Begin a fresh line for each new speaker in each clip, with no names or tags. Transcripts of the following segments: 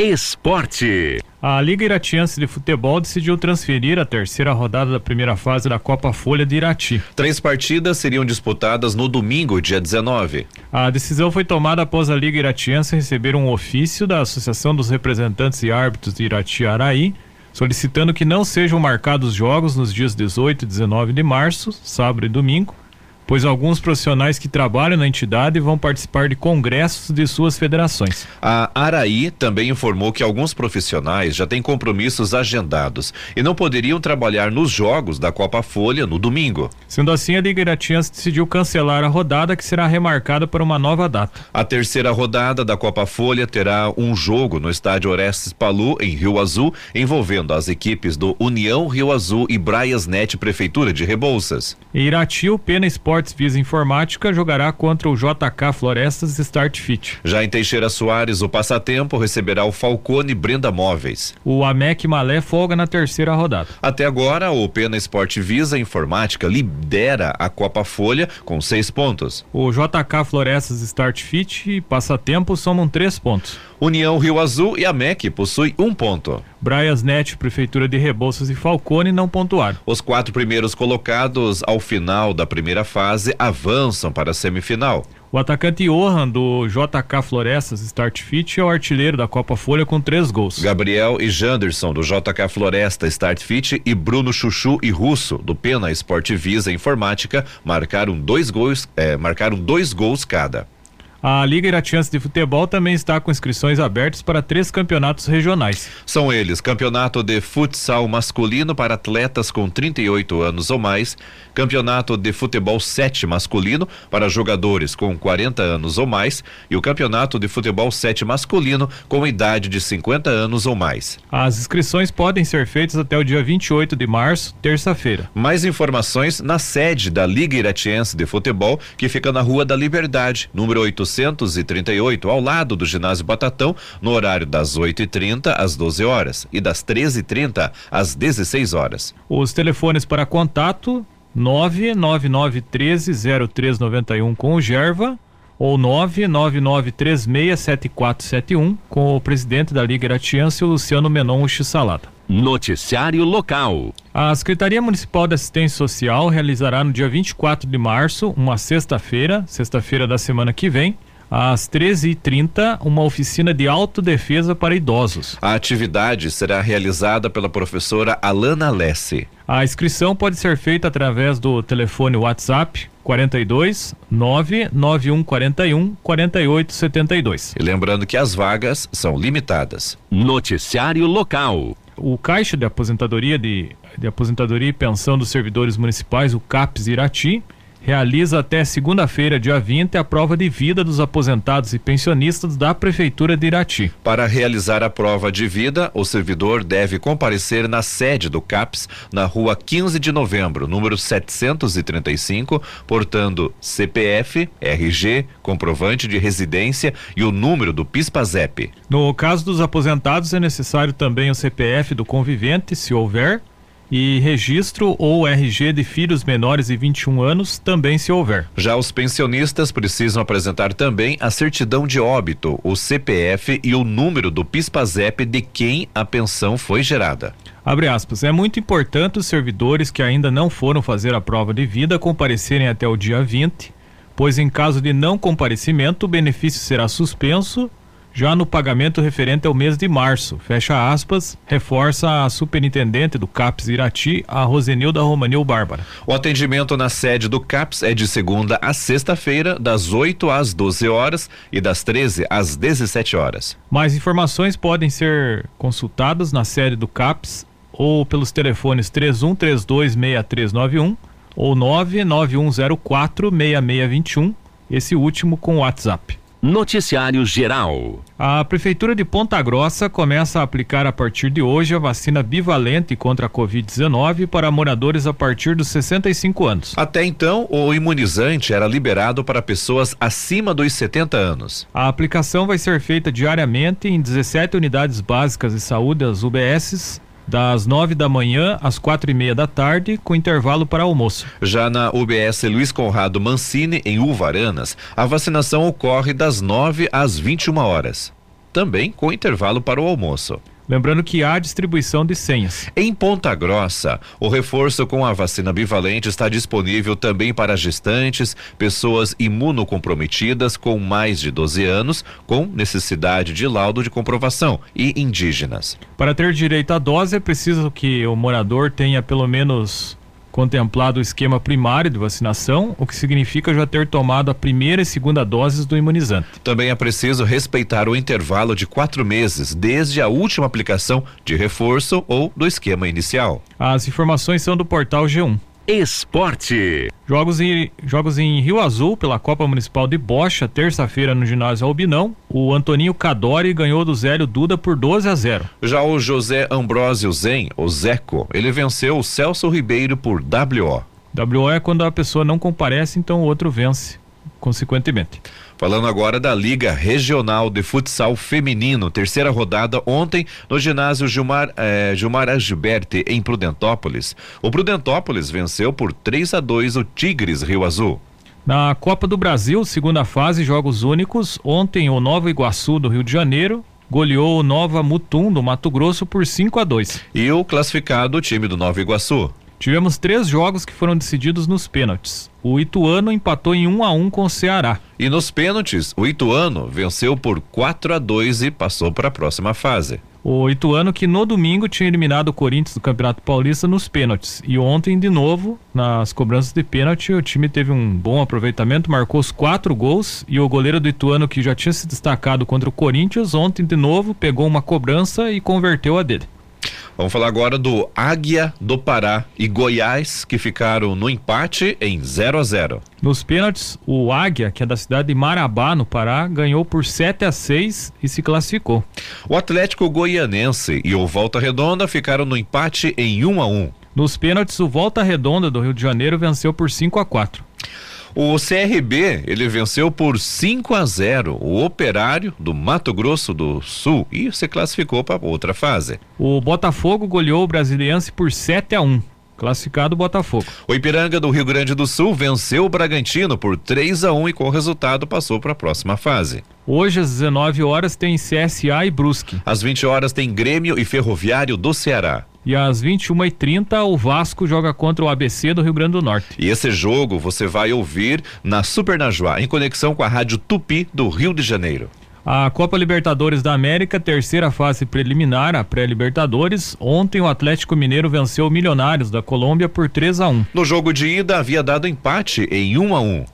Esporte.
A Liga Iratiense de Futebol decidiu transferir a terceira rodada da primeira fase da Copa Folha de Irati.
Três partidas seriam disputadas no domingo, dia 19.
A decisão foi tomada após a Liga Iratiense receber um ofício da Associação dos Representantes e Árbitros de Irati Araí, solicitando que não sejam marcados jogos nos dias 18 e 19 de março, sábado e domingo, pois alguns profissionais que trabalham na entidade vão participar de congressos de suas federações.
A Araí também informou que alguns profissionais já têm compromissos agendados e não poderiam trabalhar nos jogos da Copa Folha no domingo.
Sendo assim, a Liga Iratiense decidiu cancelar a rodada que será remarcada para uma nova data.
A terceira rodada da Copa Folha terá um jogo no estádio Orestes Palu, em Rio Azul, envolvendo as equipes do União Rio Azul e Braias Net Prefeitura de Rebouças.
Irati, o Pena Esporte Esportes Visa Informática jogará contra o JK Florestas Start Fit.
Já em Teixeira Soares, o Passatempo receberá o Falcone Brenda Móveis.
O Amec Malé folga na terceira rodada.
Até agora, o Pena Esporte Visa Informática lidera a Copa Folha com seis pontos.
O JK Florestas Start Fit e Passatempo somam três pontos.
União Rio Azul e a MEC possui um ponto.
Braias Net, Prefeitura de Rebouças e Falcone não pontuaram.
Os quatro primeiros colocados ao final da primeira fase avançam para a semifinal.
O atacante Johan do JK Florestas Start Fit é o artilheiro da Copa Folha com três gols.
Gabriel e Janderson do JK Floresta Start Fit e Bruno Chuchu e Russo do Pena Sport Visa Informática marcaram dois gols, é, marcaram dois gols cada.
A Liga Iratiense de Futebol também está com inscrições abertas para três campeonatos regionais.
São eles: Campeonato de Futsal Masculino para atletas com 38 anos ou mais, Campeonato de Futebol 7 Masculino para jogadores com 40 anos ou mais e o Campeonato de Futebol 7 Masculino com idade de 50 anos ou mais.
As inscrições podem ser feitas até o dia 28 de março, terça-feira.
Mais informações na sede da Liga Iratiense de Futebol, que fica na Rua da Liberdade, número 800 438, ao lado do ginásio Batatão, no horário das 8h30 às 12 horas e das 13h30 às 16 horas.
Os telefones para contato 999130391 com o Gerva ou 999367471 com o presidente da Liga Iratiense, Luciano Menon Salada.
Noticiário local.
A Secretaria Municipal de Assistência Social realizará no dia 24 de março, uma sexta-feira, sexta-feira da semana que vem, às 13h30, uma oficina de autodefesa para idosos.
A atividade será realizada pela professora Alana Lesse.
A inscrição pode ser feita através do telefone WhatsApp 42 99141 4872.
E lembrando que as vagas são limitadas.
Noticiário local.
O Caixa de Aposentadoria de, de Aposentadoria e Pensão dos Servidores Municipais, o CAPS Irati, realiza até segunda-feira, dia 20, a prova de vida dos aposentados e pensionistas da Prefeitura de Irati.
Para realizar a prova de vida, o servidor deve comparecer na sede do CAPS, na rua 15 de novembro, número 735, portando CPF, RG, comprovante de residência e o número do PISPAZEP.
No caso dos aposentados, é necessário também o CPF do convivente, se houver e registro ou RG de filhos menores de 21 anos, também se houver.
Já os pensionistas precisam apresentar também a certidão de óbito, o CPF e o número do PISPAZEP de quem a pensão foi gerada.
Abre aspas, é muito importante os servidores que ainda não foram fazer a prova de vida comparecerem até o dia 20, pois em caso de não comparecimento o benefício será suspenso já no pagamento referente ao mês de março. Fecha aspas, reforça a superintendente do CAPS Irati, a Rosenilda Romanil Bárbara.
O atendimento na sede do CAPS é de segunda a sexta-feira, das 8 às 12 horas e das 13 às 17 horas.
Mais informações podem ser consultadas na sede do CAPS ou pelos telefones 31326391 ou 991046621, esse último com WhatsApp.
Noticiário Geral.
A Prefeitura de Ponta Grossa começa a aplicar a partir de hoje a vacina bivalente contra a Covid-19 para moradores a partir dos 65 anos.
Até então, o imunizante era liberado para pessoas acima dos 70 anos.
A aplicação vai ser feita diariamente em 17 unidades básicas de saúde, as UBSs, das nove da manhã às quatro e meia da tarde, com intervalo para almoço.
Já na UBS Luiz Conrado Mancini, em Uvaranas, a vacinação ocorre das nove às 21 horas. também com intervalo para o almoço.
Lembrando que há distribuição de senhas.
Em Ponta Grossa, o reforço com a vacina bivalente está disponível também para gestantes, pessoas imunocomprometidas com mais de 12 anos, com necessidade de laudo de comprovação e indígenas.
Para ter direito à dose, é preciso que o morador tenha pelo menos contemplado o esquema primário de vacinação, o que significa já ter tomado a primeira e segunda doses do imunizante.
Também é preciso respeitar o intervalo de quatro meses desde a última aplicação de reforço ou do esquema inicial.
As informações são do portal G1.
Esporte.
Jogos em, jogos em Rio Azul pela Copa Municipal de Bocha, terça-feira no ginásio Albinão. O Antoninho Cadori ganhou do Zélio Duda por 12 a 0.
Já o José Ambrósio Zen, o Zeco, ele venceu o Celso Ribeiro por WO.
WO é quando a pessoa não comparece, então o outro vence, consequentemente.
Falando agora da Liga Regional de Futsal Feminino, terceira rodada ontem no ginásio Gilmar, eh, Gilmar em Prudentópolis. O Prudentópolis venceu por 3 a 2 o Tigres Rio Azul.
Na Copa do Brasil, segunda fase, jogos únicos, ontem o Nova Iguaçu do Rio de Janeiro goleou o Nova Mutum do Mato Grosso por 5 a 2.
E o classificado time do Nova Iguaçu.
Tivemos três jogos que foram decididos nos pênaltis. O Ituano empatou em 1 a 1 com o Ceará.
E nos pênaltis, o Ituano venceu por 4 a 2 e passou para a próxima fase.
O Ituano que no domingo tinha eliminado o Corinthians do Campeonato Paulista nos pênaltis. E ontem, de novo, nas cobranças de pênalti, o time teve um bom aproveitamento, marcou os quatro gols e o goleiro do Ituano, que já tinha se destacado contra o Corinthians, ontem de novo pegou uma cobrança e converteu a dele.
Vamos falar agora do Águia do Pará e Goiás, que ficaram no empate em 0 a 0
Nos pênaltis, o Águia, que é da cidade de Marabá, no Pará, ganhou por 7 a 6 e se classificou.
O Atlético Goianense e o Volta Redonda ficaram no empate em 1 a 1
Nos pênaltis, o Volta Redonda do Rio de Janeiro venceu por 5 a 4
o CRB, ele venceu por 5 a 0 o Operário do Mato Grosso do Sul e se classificou para outra fase.
O Botafogo goleou o Brasiliense por 7 a 1 classificado Botafogo.
O Ipiranga do Rio Grande do Sul venceu o Bragantino por 3 a 1 e com o resultado passou para a próxima fase.
Hoje às 19 horas tem CSA e Brusque.
Às 20 horas tem Grêmio e Ferroviário do Ceará.
E às 21h30 o Vasco joga contra o ABC do Rio Grande do Norte.
E esse jogo você vai ouvir na Super Najuá, em conexão com a Rádio Tupi do Rio de Janeiro.
A Copa Libertadores da América, terceira fase preliminar, a pré-Libertadores. Ontem o Atlético Mineiro venceu o Milionários da Colômbia por 3 a 1.
No jogo de ida havia dado empate em 1 a 1.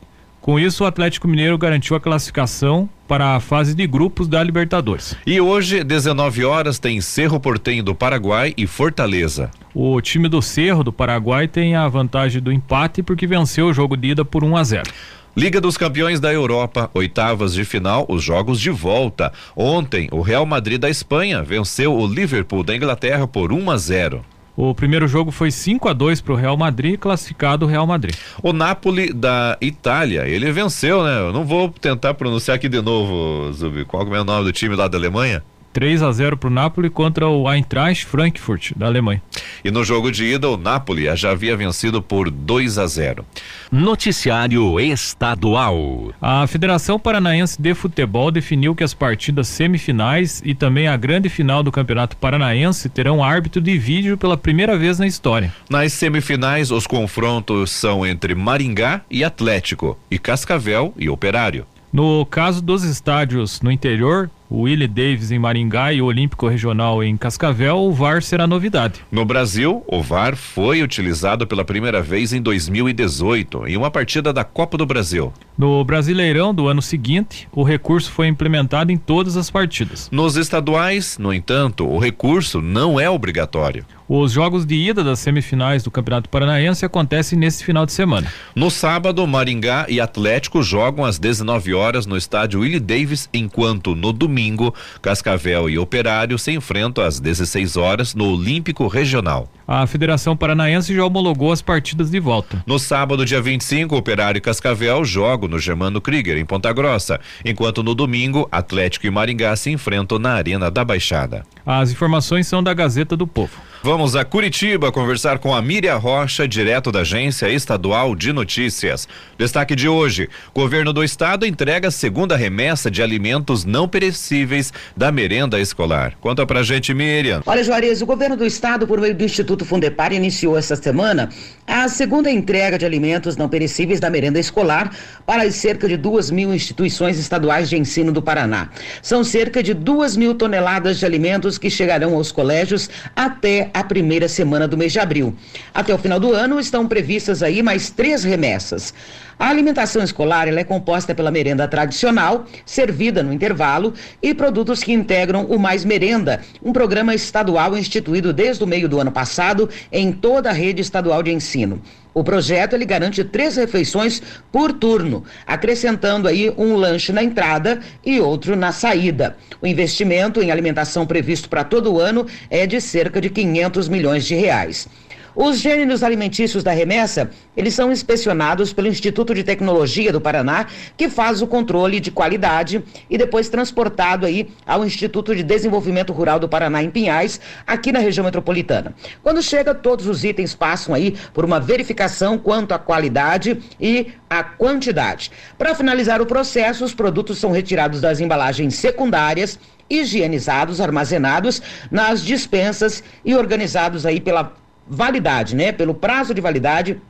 Com isso, o Atlético Mineiro garantiu a classificação para a fase de grupos da Libertadores.
E hoje, 19 horas, tem Cerro Portenho do Paraguai e Fortaleza.
O time do Cerro do Paraguai tem a vantagem do empate porque venceu o jogo de ida por 1 a 0.
Liga dos Campeões da Europa, oitavas de final, os jogos de volta. Ontem, o Real Madrid da Espanha venceu o Liverpool da Inglaterra por 1 a 0.
O primeiro jogo foi 5 a 2 para o Real Madrid, classificado o Real Madrid.
O Napoli da Itália, ele venceu, né? Eu não vou tentar pronunciar aqui de novo, Zubi. Qual é o nome do time lá da Alemanha?
3 a 0 para o Napoli contra o Eintracht Frankfurt da Alemanha.
E no jogo de ida, o Napoli já havia vencido por 2 a 0.
Noticiário Estadual.
A Federação Paranaense de Futebol definiu que as partidas semifinais e também a grande final do Campeonato Paranaense terão árbitro de vídeo pela primeira vez na história.
Nas semifinais, os confrontos são entre Maringá e Atlético e Cascavel e Operário.
No caso dos estádios no interior, o Willie Davis em Maringá e o Olímpico Regional em Cascavel, o VAR será novidade.
No Brasil, o VAR foi utilizado pela primeira vez em 2018, em uma partida da Copa do Brasil.
No Brasileirão do ano seguinte, o recurso foi implementado em todas as partidas.
Nos estaduais, no entanto, o recurso não é obrigatório.
Os jogos de ida das semifinais do Campeonato Paranaense acontecem nesse final de semana.
No sábado, Maringá e Atlético jogam às 19 horas no estádio Willie Davis, enquanto no domingo, Cascavel e Operário se enfrentam às 16 horas no Olímpico Regional.
A Federação Paranaense já homologou as partidas de volta.
No sábado, dia 25, Operário e Cascavel jogam no Germano Krieger, em Ponta Grossa, enquanto no domingo, Atlético e Maringá se enfrentam na Arena da Baixada.
As informações são da Gazeta do Povo.
Vamos a Curitiba conversar com a Miriam Rocha, direto da Agência Estadual de Notícias. Destaque de hoje: Governo do Estado entrega a segunda remessa de alimentos não perecíveis da merenda escolar. Conta pra gente, Miriam.
Olha, Juarez, o governo do Estado, por meio do Instituto Fundepar, iniciou esta semana a segunda entrega de alimentos não perecíveis da merenda escolar para as cerca de duas mil instituições estaduais de ensino do Paraná. São cerca de duas mil toneladas de alimentos que chegarão aos colégios até a primeira semana do mês de abril. Até o final do ano estão previstas aí mais três remessas. A alimentação escolar é composta pela merenda tradicional, servida no intervalo, e produtos que integram o Mais Merenda, um programa estadual instituído desde o meio do ano passado em toda a rede estadual de ensino. O projeto ele garante três refeições por turno, acrescentando aí um lanche na entrada e outro na saída. O investimento em alimentação previsto para todo o ano é de cerca de 500 milhões de reais. Os gêneros alimentícios da remessa, eles são inspecionados pelo Instituto de Tecnologia do Paraná, que faz o controle de qualidade e depois transportado aí ao Instituto de Desenvolvimento Rural do Paraná em Pinhais, aqui na região metropolitana. Quando chega, todos os itens passam aí por uma verificação quanto à qualidade e à quantidade. Para finalizar o processo, os produtos são retirados das embalagens secundárias higienizados, armazenados nas dispensas e organizados aí pela validade, né? Pelo prazo de validade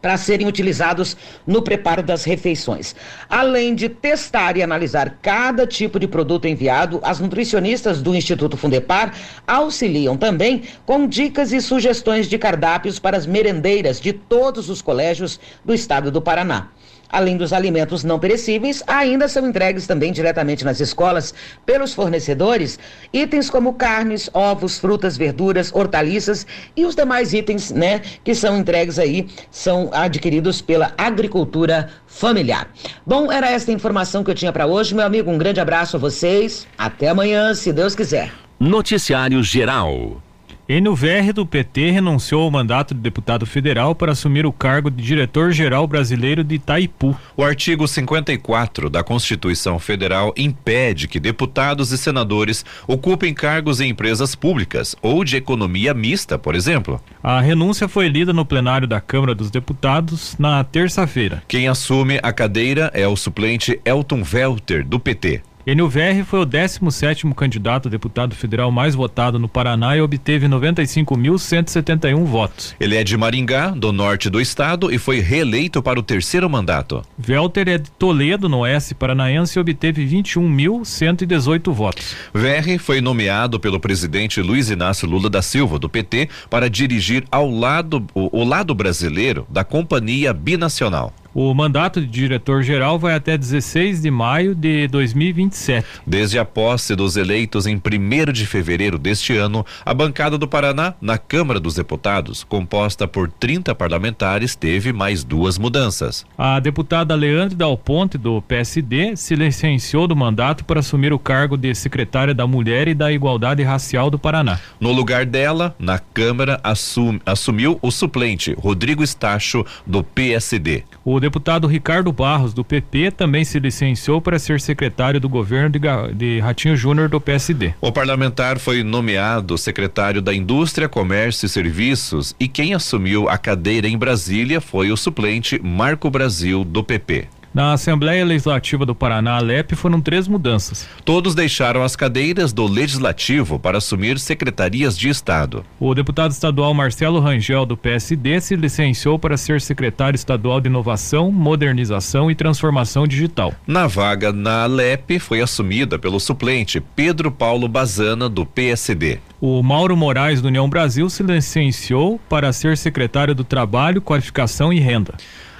para serem utilizados no preparo das refeições. Além de testar e analisar cada tipo de produto enviado, as nutricionistas do Instituto Fundepar auxiliam também com dicas e sugestões de cardápios para as merendeiras de todos os colégios do estado do Paraná. Além dos alimentos não perecíveis, ainda são entregues também diretamente nas escolas pelos fornecedores itens como carnes, ovos, frutas, verduras, hortaliças e os demais itens, né, que são entregues aí, são adquiridos pela agricultura familiar. Bom, era esta informação que eu tinha para hoje, meu amigo. Um grande abraço a vocês. Até amanhã, se Deus quiser.
Noticiário Geral.
Enio Verre do PT renunciou ao mandato de deputado federal para assumir o cargo de diretor-geral brasileiro de Itaipu.
O artigo 54 da Constituição Federal impede que deputados e senadores ocupem cargos em empresas públicas ou de economia mista, por exemplo.
A renúncia foi lida no plenário da Câmara dos Deputados na terça-feira.
Quem assume a cadeira é o suplente Elton Welter, do PT.
Enio Verri foi o 17º candidato a deputado federal mais votado no Paraná e obteve 95.171 votos.
Ele é de Maringá, do norte do estado, e foi reeleito para o terceiro mandato.
Welter é de Toledo, no oeste paranaense, e obteve 21.118 votos.
Verri foi nomeado pelo presidente Luiz Inácio Lula da Silva, do PT, para dirigir ao lado, o, o lado brasileiro da Companhia Binacional.
O mandato de diretor-geral vai até 16 de maio de 2027.
Desde a posse dos eleitos em 1 de fevereiro deste ano, a bancada do Paraná, na Câmara dos Deputados, composta por 30 parlamentares, teve mais duas mudanças.
A deputada Leandre Dal Ponte, do PSD, se licenciou do mandato para assumir o cargo de secretária da Mulher e da Igualdade Racial do Paraná.
No lugar dela, na Câmara, assum, assumiu o suplente, Rodrigo Estacho, do PSD.
O deputado Ricardo Barros, do PP, também se licenciou para ser secretário do governo de, de Ratinho Júnior do PSD.
O parlamentar foi nomeado secretário da Indústria, Comércio e Serviços e quem assumiu a cadeira em Brasília foi o suplente Marco Brasil, do PP.
Na Assembleia Legislativa do Paraná, Alep, foram três mudanças.
Todos deixaram as cadeiras do Legislativo para assumir secretarias de Estado.
O deputado estadual Marcelo Rangel, do PSD, se licenciou para ser secretário estadual de Inovação, Modernização e Transformação Digital.
Na vaga na Alep, foi assumida pelo suplente Pedro Paulo Bazana, do PSD.
O Mauro Moraes, do União Brasil, se licenciou para ser secretário do Trabalho, Qualificação e Renda.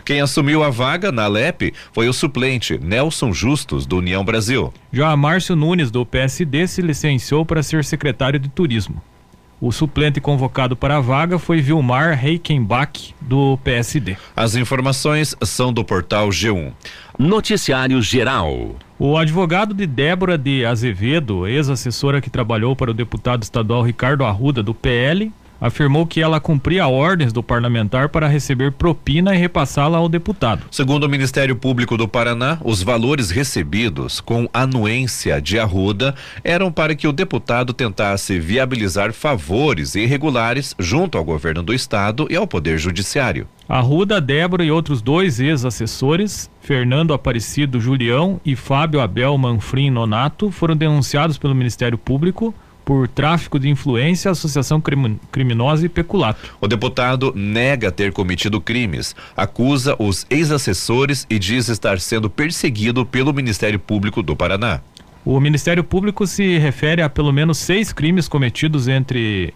Quem assumiu a vaga na Alep foi o suplente Nelson Justus, do União Brasil.
Já Márcio Nunes, do PSD, se licenciou para ser secretário de Turismo. O suplente convocado para a vaga foi Vilmar Reichenbach, do PSD.
As informações são do portal G1.
Noticiário Geral.
O advogado de Débora de Azevedo, ex-assessora que trabalhou para o deputado estadual Ricardo Arruda, do PL, afirmou que ela cumpria ordens do parlamentar para receber propina e repassá-la ao deputado.
Segundo o Ministério Público do Paraná, os valores recebidos com anuência de arruda eram para que o deputado tentasse viabilizar favores irregulares junto ao governo do estado e ao Poder Judiciário.
Arruda, Débora e outros dois ex-assessores, Fernando Aparecido Julião e Fábio Abel Manfrim Nonato, foram denunciados pelo Ministério Público por tráfico de influência, associação criminosa e peculato.
O deputado nega ter cometido crimes, acusa os ex-assessores e diz estar sendo perseguido pelo Ministério Público do Paraná.
O Ministério Público se refere a pelo menos seis crimes cometidos entre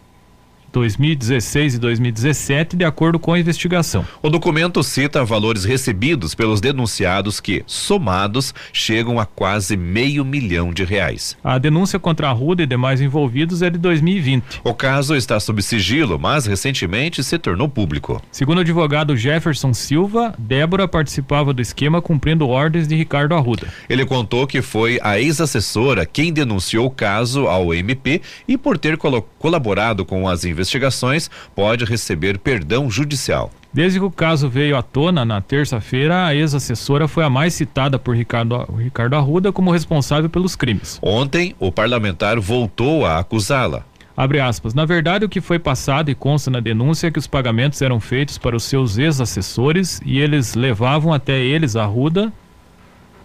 2016 e 2017, de acordo com a investigação.
O documento cita valores recebidos pelos denunciados que, somados, chegam a quase meio milhão de reais.
A denúncia contra a Ruda e demais envolvidos é de 2020.
O caso está sob sigilo, mas recentemente se tornou público.
Segundo o advogado Jefferson Silva, Débora participava do esquema cumprindo ordens de Ricardo Arruda.
Ele contou que foi a ex-assessora quem denunciou o caso ao MP e por ter colaborado com as investigações investigações, pode receber perdão judicial.
Desde que o caso veio à tona na terça-feira, a ex-assessora foi a mais citada por Ricardo, Ricardo Arruda como responsável pelos crimes.
Ontem, o parlamentar voltou a acusá-la.
Abre aspas. Na verdade, o que foi passado e consta na denúncia é que os pagamentos eram feitos para os seus ex-assessores e eles levavam até eles a Ruda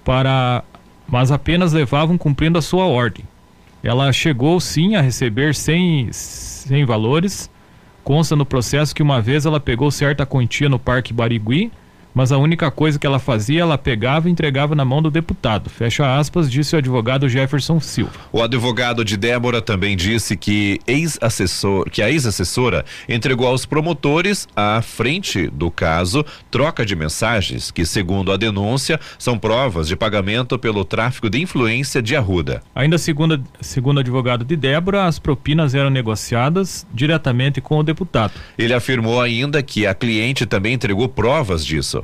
para. mas apenas levavam cumprindo a sua ordem. Ela chegou sim a receber 100, 100 valores. Consta no processo que uma vez ela pegou certa quantia no Parque Barigui mas a única coisa que ela fazia, ela pegava e entregava na mão do deputado. Fecha aspas, disse o advogado Jefferson Silva.
O advogado de Débora também disse que ex-assessor, que a ex-assessora entregou aos promotores à frente do caso troca de mensagens que, segundo a denúncia, são provas de pagamento pelo tráfico de influência de Arruda.
Ainda segundo, segundo o advogado de Débora, as propinas eram negociadas diretamente com o deputado.
Ele afirmou ainda que a cliente também entregou provas disso.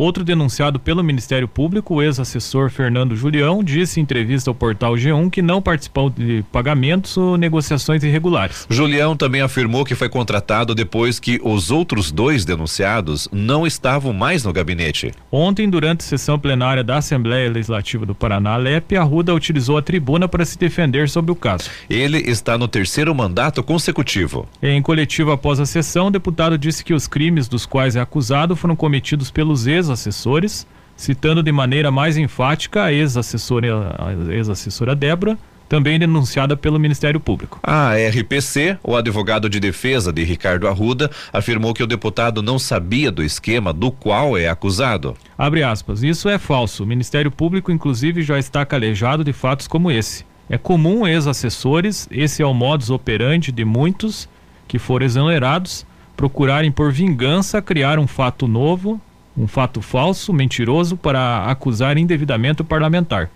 Outro denunciado pelo Ministério Público, o ex-assessor Fernando Julião, disse em entrevista ao portal G1 que não participou de pagamentos ou negociações irregulares.
Julião também afirmou que foi contratado depois que os outros dois denunciados não estavam mais no gabinete.
Ontem, durante sessão plenária da Assembleia Legislativa do Paraná, Lepe Arruda utilizou a tribuna para se defender sobre o caso.
Ele está no terceiro mandato consecutivo.
Em coletiva após a sessão, o deputado disse que os crimes dos quais é acusado foram cometidos pelos ex-assessores, citando de maneira mais enfática a ex-assessora ex Débora, também denunciada pelo Ministério Público.
A RPC, o advogado de defesa de Ricardo Arruda, afirmou que o deputado não sabia do esquema do qual é acusado.
Abre aspas, isso é falso. O Ministério Público, inclusive, já está calejado de fatos como esse. É comum ex-assessores, esse é o modus operandi de muitos que foram exonerados, procurarem por vingança criar um fato novo um fato falso, mentiroso, para acusar indevidamente o parlamentar.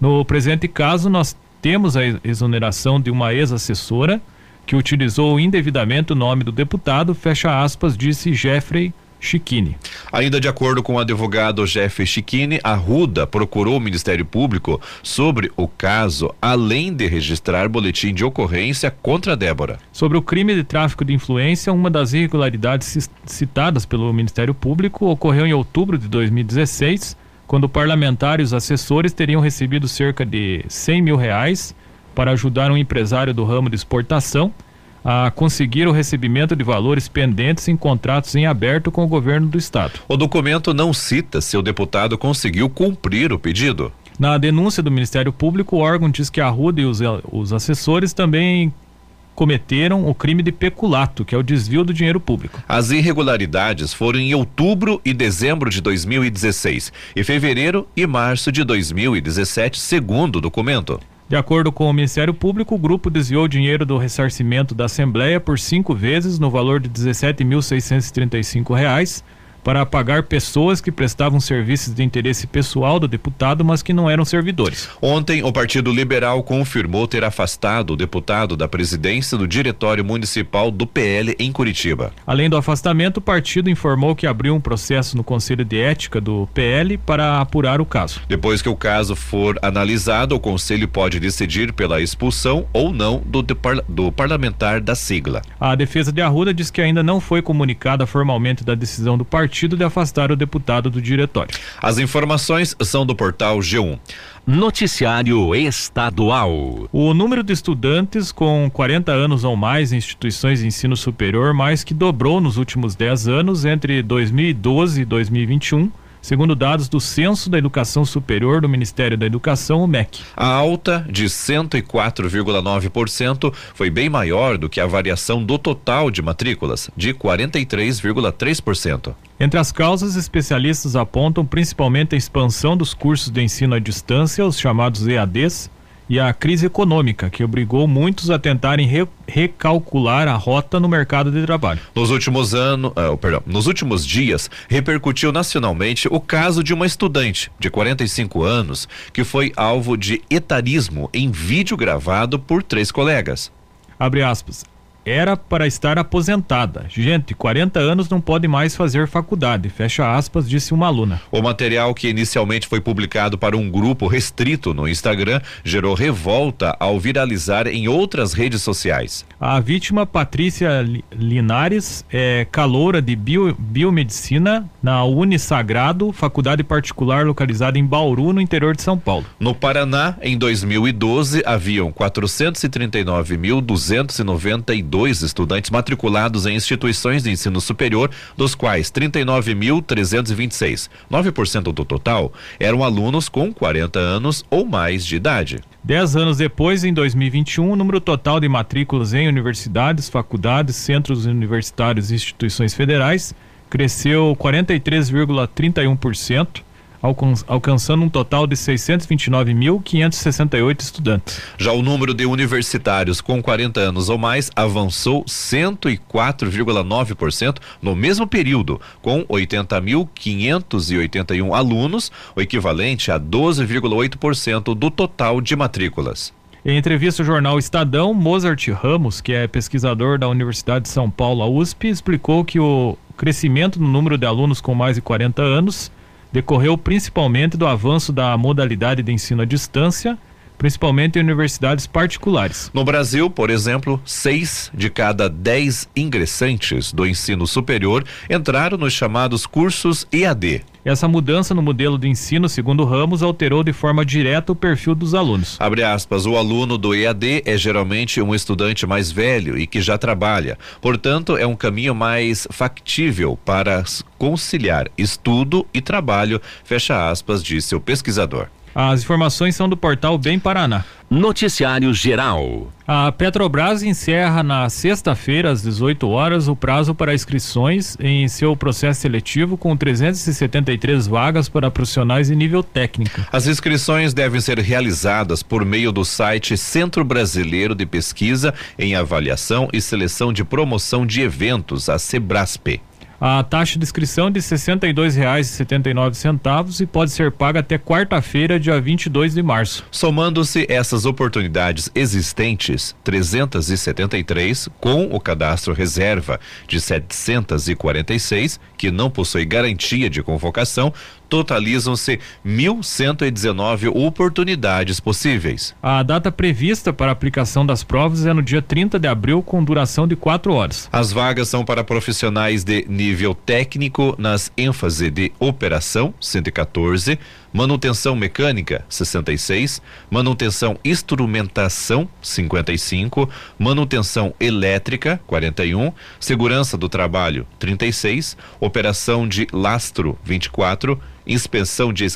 No presente caso, nós temos a exoneração de uma ex-assessora que utilizou indevidamente o nome do deputado, fecha aspas, disse Jeffrey Chiquini.
Ainda de acordo com o advogado Jeff Chiquini, a Ruda procurou o Ministério Público sobre o caso, além de registrar boletim de ocorrência contra Débora.
Sobre o crime de tráfico de influência, uma das irregularidades citadas pelo Ministério Público ocorreu em outubro de 2016, quando parlamentares e os assessores teriam recebido cerca de 100 mil reais para ajudar um empresário do ramo de exportação a conseguir o recebimento de valores pendentes em contratos em aberto com o governo do estado.
O documento não cita se o deputado conseguiu cumprir o pedido.
Na denúncia do Ministério Público, o órgão diz que a Ruda e os, os assessores também cometeram o crime de peculato, que é o desvio do dinheiro público.
As irregularidades foram em outubro e dezembro de 2016 e fevereiro e março de 2017, segundo o documento.
De acordo com o Ministério Público, o grupo desviou dinheiro do ressarcimento da Assembleia por cinco vezes, no valor de R$ 17.635, para pagar pessoas que prestavam serviços de interesse pessoal do deputado, mas que não eram servidores.
Ontem, o Partido Liberal confirmou ter afastado o deputado da presidência do Diretório Municipal do PL em Curitiba.
Além do afastamento, o partido informou que abriu um processo no Conselho de Ética do PL para apurar o caso.
Depois que o caso for analisado, o Conselho pode decidir pela expulsão ou não do, do parlamentar da sigla.
A defesa de Arruda diz que ainda não foi comunicada formalmente da decisão do partido partido de afastar o deputado do diretório.
As informações são do portal G1.
Noticiário Estadual.
O número de estudantes com 40 anos ou mais em instituições de ensino superior mais que dobrou nos últimos 10 anos entre 2012 e 2021 segundo dados do Censo da Educação Superior do Ministério da Educação, o MEC.
A alta de 104,9% foi bem maior do que a variação do total de matrículas, de 43,3%.
Entre as causas, especialistas apontam principalmente a expansão dos cursos de ensino à distância, os chamados EADs, e a crise econômica, que obrigou muitos a tentarem re recalcular a rota no mercado de trabalho.
Nos últimos anos, uh, perdão, nos últimos dias, repercutiu nacionalmente o caso de uma estudante de 45 anos que foi alvo de etarismo em vídeo gravado por três colegas.
Abre aspas era para estar aposentada. Gente, 40 anos não pode mais fazer faculdade. Fecha aspas, disse uma aluna.
O material que inicialmente foi publicado para um grupo restrito no Instagram gerou revolta ao viralizar em outras redes sociais.
A vítima, Patrícia Linares, é caloura de bio, biomedicina na Unisagrado, faculdade particular localizada em Bauru, no interior de São Paulo.
No Paraná, em 2012, haviam 439.292 dois estudantes matriculados em instituições de ensino superior, dos quais 39.326, 9% do total, eram alunos com 40 anos ou mais de idade.
Dez anos depois, em 2021, o número total de matrículas em universidades, faculdades, centros universitários e instituições federais cresceu 43,31% alcançando um total de 629.568 estudantes.
Já o número de universitários com 40 anos ou mais avançou 104,9% no mesmo período, com 80.581 alunos, o equivalente a 12,8% do total de matrículas.
Em entrevista ao jornal Estadão, Mozart Ramos, que é pesquisador da Universidade de São Paulo, a USP, explicou que o crescimento no número de alunos com mais de 40 anos decorreu principalmente do avanço da modalidade de ensino à distância, principalmente em universidades particulares.
No Brasil, por exemplo, seis de cada dez ingressantes do ensino superior entraram nos chamados cursos EAD.
Essa mudança no modelo de ensino, segundo Ramos, alterou de forma direta o perfil dos alunos.
Abre aspas, o aluno do EAD é geralmente um estudante mais velho e que já trabalha. Portanto, é um caminho mais factível para conciliar estudo e trabalho, fecha aspas, disse o pesquisador.
As informações são do portal Bem Paraná.
Noticiário Geral.
A Petrobras encerra na sexta-feira, às 18 horas, o prazo para inscrições em seu processo seletivo com 373 vagas para profissionais em nível técnico.
As inscrições devem ser realizadas por meio do site Centro Brasileiro de Pesquisa em Avaliação e Seleção de Promoção de Eventos, a Sebraspe.
A taxa de inscrição é de R$ 62,79 e pode ser paga até quarta-feira, dia 22 de março.
Somando-se essas oportunidades existentes, 373 com o cadastro reserva de 746, que não possui garantia de convocação, totalizam-se 1.119 oportunidades possíveis.
A data prevista para a aplicação das provas é no dia 30 de abril, com duração de quatro horas.
As vagas são para profissionais de nível técnico nas ênfase de operação, 114, manutenção mecânica, 66, manutenção instrumentação, 55, manutenção elétrica, 41, segurança do trabalho, 36, operação de lastro, 24, inspeção de,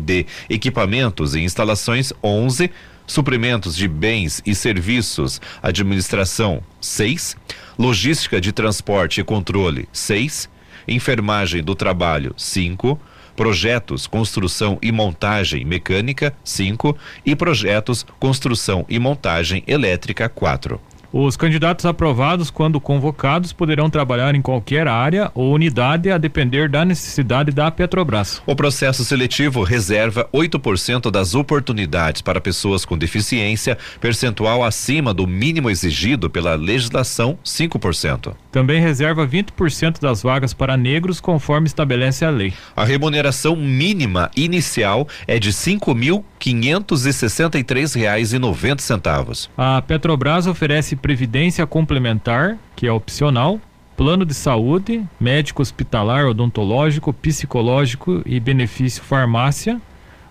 de equipamentos e instalações 11, suprimentos de bens e serviços, administração 6, logística de transporte e controle 6, enfermagem do trabalho 5, projetos, construção e montagem mecânica 5 e projetos, construção e montagem elétrica 4.
Os candidatos aprovados, quando convocados, poderão trabalhar em qualquer área ou unidade a depender da necessidade da Petrobras.
O processo seletivo reserva 8% das oportunidades para pessoas com deficiência, percentual acima do mínimo exigido pela legislação, 5%.
Também reserva 20% das vagas para negros, conforme estabelece a lei.
A remuneração mínima inicial é de R$ 5.563,90.
A Petrobras oferece previdência complementar, que é opcional, plano de saúde, médico hospitalar, odontológico, psicológico e benefício farmácia,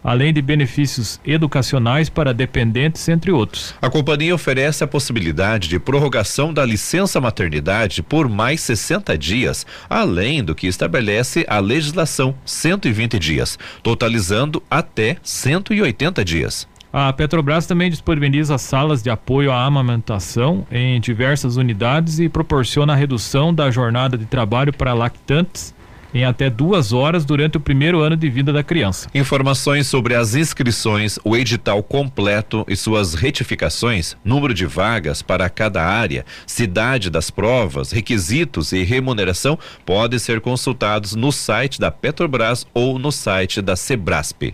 além de benefícios educacionais para dependentes, entre outros.
A companhia oferece a possibilidade de prorrogação da licença maternidade por mais 60 dias, além do que estabelece a legislação 120 dias, totalizando até 180 dias.
A Petrobras também disponibiliza salas de apoio à amamentação em diversas unidades e proporciona a redução da jornada de trabalho para lactantes em até duas horas durante o primeiro ano de vida da criança.
Informações sobre as inscrições, o edital completo e suas retificações, número de vagas para cada área, cidade das provas, requisitos e remuneração podem ser consultados no site da Petrobras ou no site da Sebrasp.